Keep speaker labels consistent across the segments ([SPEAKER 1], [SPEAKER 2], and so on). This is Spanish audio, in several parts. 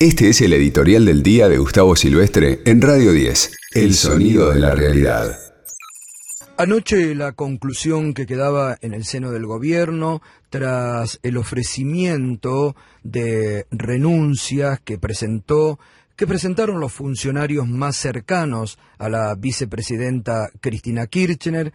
[SPEAKER 1] Este es el editorial del día de Gustavo Silvestre en Radio 10, El sonido de la realidad.
[SPEAKER 2] Anoche la conclusión que quedaba en el seno del gobierno tras el ofrecimiento de renuncias que presentó que presentaron los funcionarios más cercanos a la vicepresidenta Cristina Kirchner,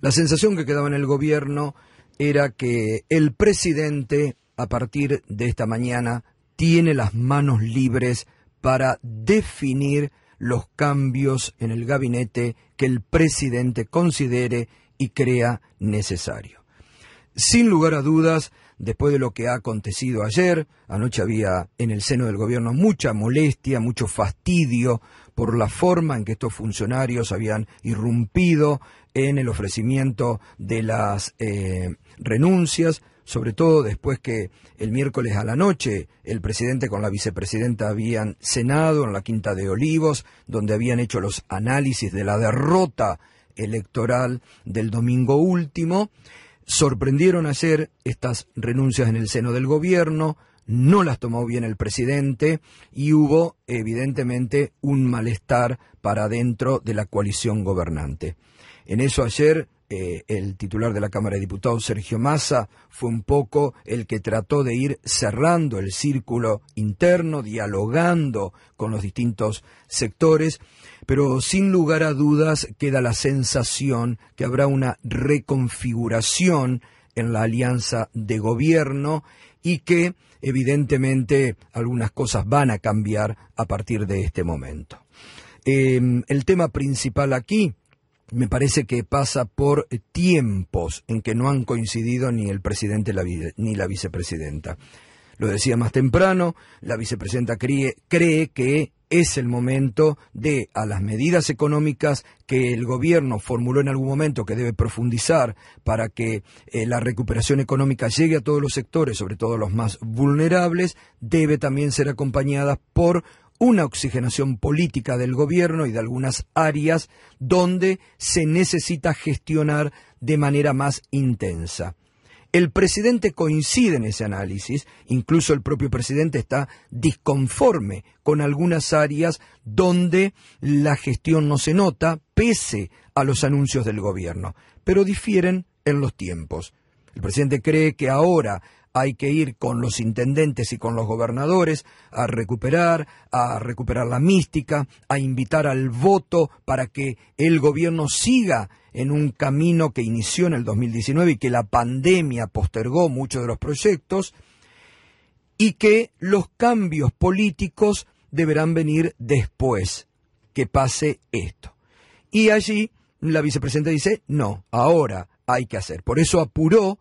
[SPEAKER 2] la sensación que quedaba en el gobierno era que el presidente a partir de esta mañana tiene las manos libres para definir los cambios en el gabinete que el presidente considere y crea necesario. Sin lugar a dudas, después de lo que ha acontecido ayer, anoche había en el seno del gobierno mucha molestia, mucho fastidio por la forma en que estos funcionarios habían irrumpido en el ofrecimiento de las eh, renuncias, sobre todo después que el miércoles a la noche el presidente con la vicepresidenta habían cenado en la Quinta de Olivos, donde habían hecho los análisis de la derrota electoral del domingo último. Sorprendieron ayer estas renuncias en el seno del gobierno, no las tomó bien el presidente y hubo evidentemente un malestar para dentro de la coalición gobernante. En eso ayer eh, el titular de la Cámara de Diputados, Sergio Massa, fue un poco el que trató de ir cerrando el círculo interno, dialogando con los distintos sectores, pero sin lugar a dudas queda la sensación que habrá una reconfiguración en la alianza de gobierno y que evidentemente algunas cosas van a cambiar a partir de este momento. Em, el tema principal aquí me parece que pasa por tiempos en que no han coincidido ni el presidente ni la vicepresidenta. Lo decía más temprano, la vicepresidenta cree, que es el momento de, a las medidas económicas que el gobierno formuló en algún momento que debe profundizar para que eh, la recuperación económica llegue a todos los sectores, sobre todo a los más vulnerables, debe también ser acompañada por una oxigenación política del gobierno y de algunas áreas donde se necesita gestionar de manera más intensa. El presidente coincide en ese análisis, incluso el propio presidente está disconforme con algunas áreas donde la gestión no se nota, pese a los anuncios del gobierno, pero difieren en los tiempos. El presidente cree que ahora hay que ir con los intendentes y con los gobernadores a recuperar, a recuperar la mística, a invitar al voto para que el gobierno siga en un camino que inició en el 2019 y que la pandemia postergó muchos de los proyectos, y que los cambios políticos deberán venir después que pase esto. Y allí la vicepresidenta dice, no, ahora hay que hacer. Por eso apuró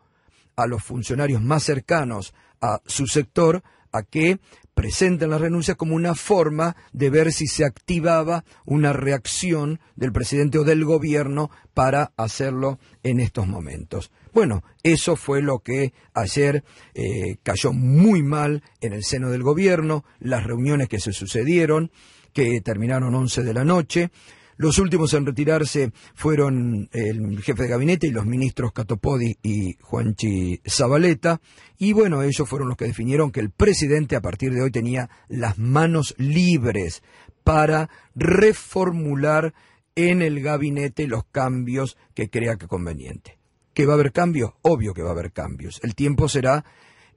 [SPEAKER 2] a los funcionarios más cercanos a su sector a que presenten la renuncia como una forma de ver si se activaba una reacción del presidente o del gobierno para hacerlo en estos momentos. Bueno, eso fue lo que ayer eh, cayó muy mal en el seno del gobierno, las reuniones que se sucedieron, que terminaron 11 de la noche, los últimos en retirarse fueron el jefe de gabinete y los ministros Catopodi y Juanchi Zabaleta. Y bueno, ellos fueron los que definieron que el presidente a partir de hoy tenía las manos libres para reformular en el gabinete los cambios que crea que conveniente. ¿Que va a haber cambios? Obvio que va a haber cambios. El tiempo será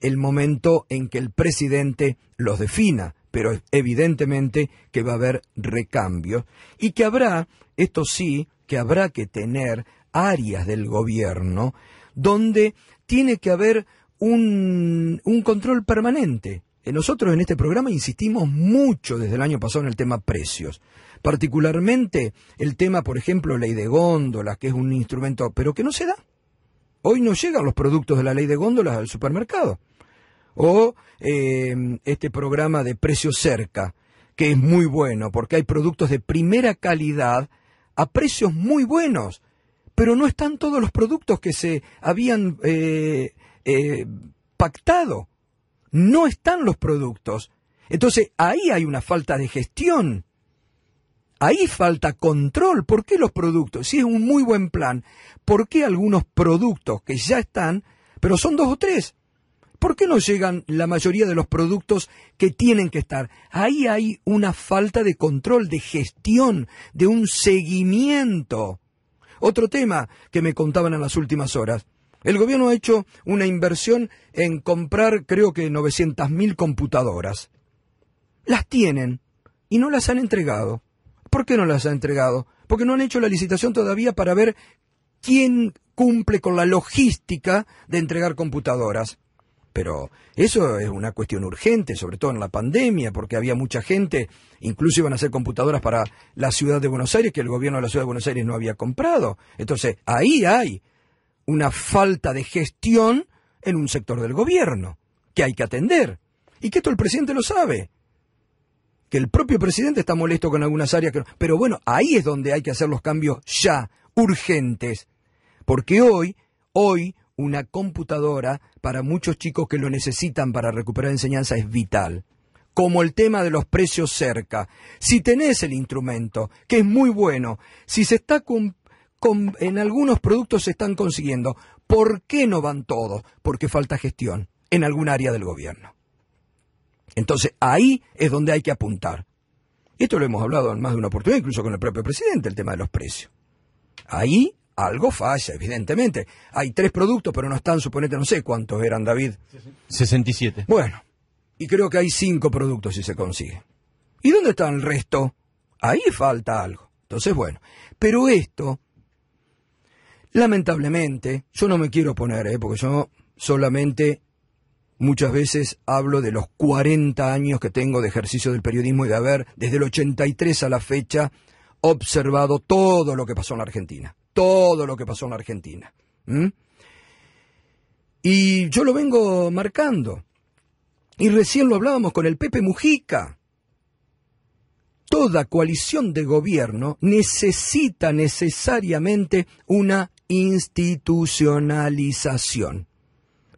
[SPEAKER 2] el momento en que el presidente los defina pero evidentemente que va a haber recambios y que habrá, esto sí, que habrá que tener áreas del gobierno donde tiene que haber un, un control permanente. Eh, nosotros en este programa insistimos mucho desde el año pasado en el tema precios, particularmente el tema, por ejemplo, ley de góndolas, que es un instrumento, pero que no se da. Hoy no llegan los productos de la ley de góndolas al supermercado o eh, este programa de precio cerca, que es muy bueno porque hay productos de primera calidad a precios muy buenos, pero no están todos los productos que se habían eh, eh, pactado. No están los productos. Entonces ahí hay una falta de gestión. Ahí falta control. ¿Por qué los productos? Si es un muy buen plan, ¿por qué algunos productos que ya están, pero son dos o tres? ¿Por qué no llegan la mayoría de los productos que tienen que estar? Ahí hay una falta de control, de gestión, de un seguimiento. Otro tema que me contaban en las últimas horas. El gobierno ha hecho una inversión en comprar creo que 900.000 computadoras. Las tienen y no las han entregado. ¿Por qué no las han entregado? Porque no han hecho la licitación todavía para ver quién cumple con la logística de entregar computadoras. Pero eso es una cuestión urgente, sobre todo en la pandemia, porque había mucha gente, incluso iban a hacer computadoras para la ciudad de Buenos Aires, que el gobierno de la ciudad de Buenos Aires no había comprado. Entonces, ahí hay una falta de gestión en un sector del gobierno, que hay que atender. Y que esto el presidente lo sabe. Que el propio presidente está molesto con algunas áreas. Que... Pero bueno, ahí es donde hay que hacer los cambios ya, urgentes. Porque hoy, hoy, una computadora para muchos chicos que lo necesitan para recuperar enseñanza es vital. Como el tema de los precios cerca. Si tenés el instrumento, que es muy bueno, si se está con, en algunos productos se están consiguiendo, ¿por qué no van todos? Porque falta gestión en algún área del gobierno. Entonces ahí es donde hay que apuntar. Esto lo hemos hablado en más de una oportunidad, incluso con el propio presidente, el tema de los precios. Ahí algo falla, evidentemente. Hay tres productos, pero no están, suponete, no sé cuántos eran, David.
[SPEAKER 3] 67.
[SPEAKER 2] Bueno, y creo que hay cinco productos si se consigue. ¿Y dónde está el resto? Ahí falta algo. Entonces, bueno, pero esto, lamentablemente, yo no me quiero poner, ¿eh? porque yo solamente muchas veces hablo de los 40 años que tengo de ejercicio del periodismo y de haber, desde el 83 a la fecha, observado todo lo que pasó en la Argentina todo lo que pasó en la Argentina. Y yo lo vengo marcando. Y recién lo hablábamos con el Pepe Mujica. Toda coalición de gobierno necesita necesariamente una institucionalización.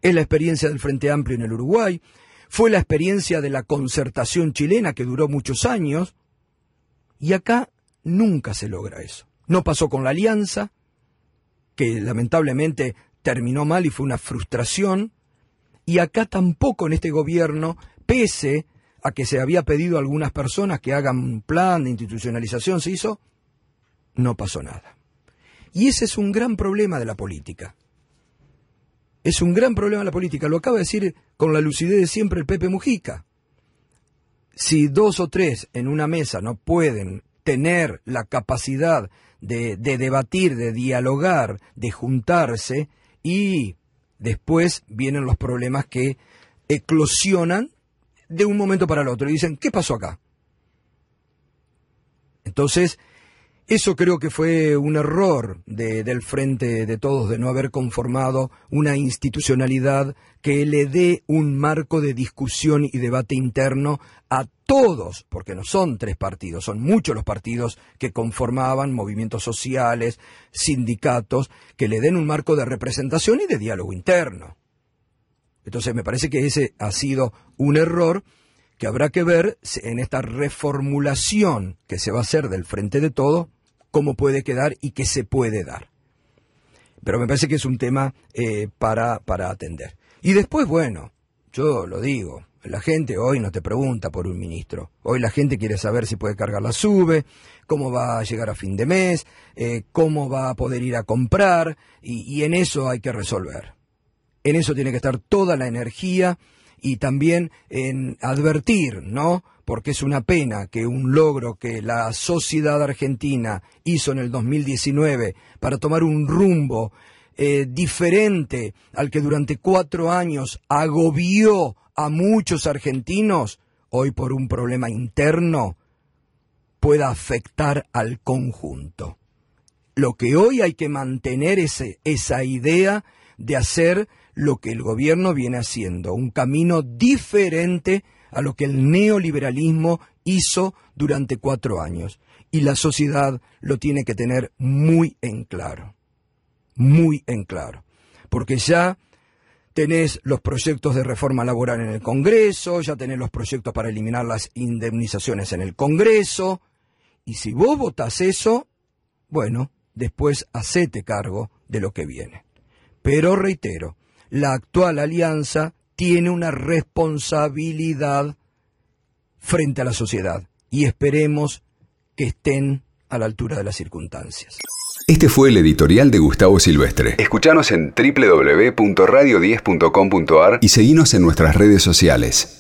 [SPEAKER 2] Es la experiencia del Frente Amplio en el Uruguay, fue la experiencia de la concertación chilena que duró muchos años, y acá nunca se logra eso. No pasó con la alianza, que lamentablemente terminó mal y fue una frustración. Y acá tampoco en este gobierno, pese a que se había pedido a algunas personas que hagan un plan de institucionalización, se hizo, no pasó nada. Y ese es un gran problema de la política. Es un gran problema de la política. Lo acaba de decir con la lucidez de siempre el Pepe Mujica. Si dos o tres en una mesa no pueden tener la capacidad de, debatir, de dialogar, de juntarse y después vienen los problemas que eclosionan de un momento para el otro y dicen, ¿qué pasó acá? Entonces, eso creo que fue un error del frente de todos de no haber conformado una institucionalidad que le dé un marco de discusión y debate interno a todos, porque no son tres partidos, son muchos los partidos que conformaban movimientos sociales, sindicatos, que le den un marco de representación y de diálogo interno. Entonces me parece que ese ha sido un error que habrá que ver en esta reformulación que se va a hacer del frente de todo cómo puede quedar y qué se puede dar. Pero me parece que es un tema eh, para, para atender. Y después, bueno, yo lo digo, la gente hoy no te pregunta por un ministro. Hoy la gente quiere saber si puede cargar la sube, cómo va a llegar a fin de mes, eh, cómo va a poder ir a comprar, y, en eso hay que resolver. En eso tiene que estar toda la energía y también en advertir, ¿no? porque es una pena que un logro que la sociedad argentina hizo en el 2019 para tomar un rumbo eh, diferente al que durante cuatro años agobió a muchos argentinos, hoy por un problema interno, pueda afectar al conjunto. Lo que hoy hay que mantener es esa idea de hacer lo que el gobierno viene haciendo, un camino diferente a lo que el neoliberalismo hizo durante cuatro años. Y la sociedad lo tiene que tener muy en claro, muy en claro. Porque ya tenés los proyectos de reforma laboral en el Congreso, ya tenés los proyectos para eliminar las indemnizaciones en el Congreso, y si vos votás eso, bueno, después hacete cargo de lo que viene. Pero reitero, la actual alianza tiene una responsabilidad frente a la sociedad y esperemos que estén a la altura de las circunstancias.
[SPEAKER 1] Este fue el editorial de Gustavo Silvestre. Escuchanos en www.radio10.com.ar y seguinos en nuestras redes sociales.